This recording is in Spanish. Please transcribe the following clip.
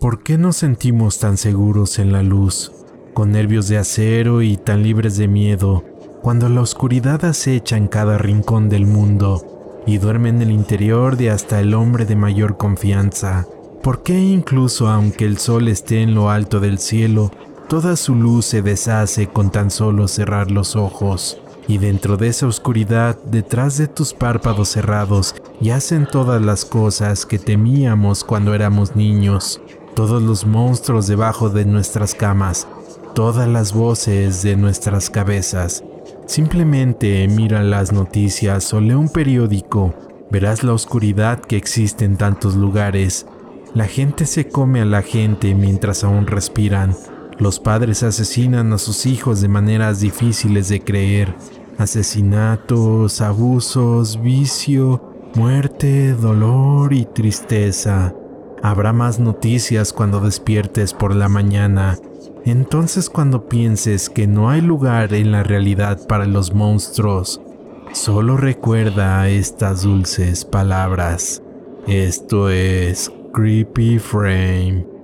¿Por qué nos sentimos tan seguros en la luz, con nervios de acero y tan libres de miedo, cuando la oscuridad acecha en cada rincón del mundo y duerme en el interior de hasta el hombre de mayor confianza? ¿Por qué incluso aunque el sol esté en lo alto del cielo, toda su luz se deshace con tan solo cerrar los ojos? Y dentro de esa oscuridad, detrás de tus párpados cerrados, yacen todas las cosas que temíamos cuando éramos niños, todos los monstruos debajo de nuestras camas, todas las voces de nuestras cabezas. Simplemente mira las noticias o lee un periódico, verás la oscuridad que existe en tantos lugares. La gente se come a la gente mientras aún respiran. Los padres asesinan a sus hijos de maneras difíciles de creer. Asesinatos, abusos, vicio, muerte, dolor y tristeza. Habrá más noticias cuando despiertes por la mañana. Entonces cuando pienses que no hay lugar en la realidad para los monstruos, solo recuerda estas dulces palabras. Esto es Creepy Frame.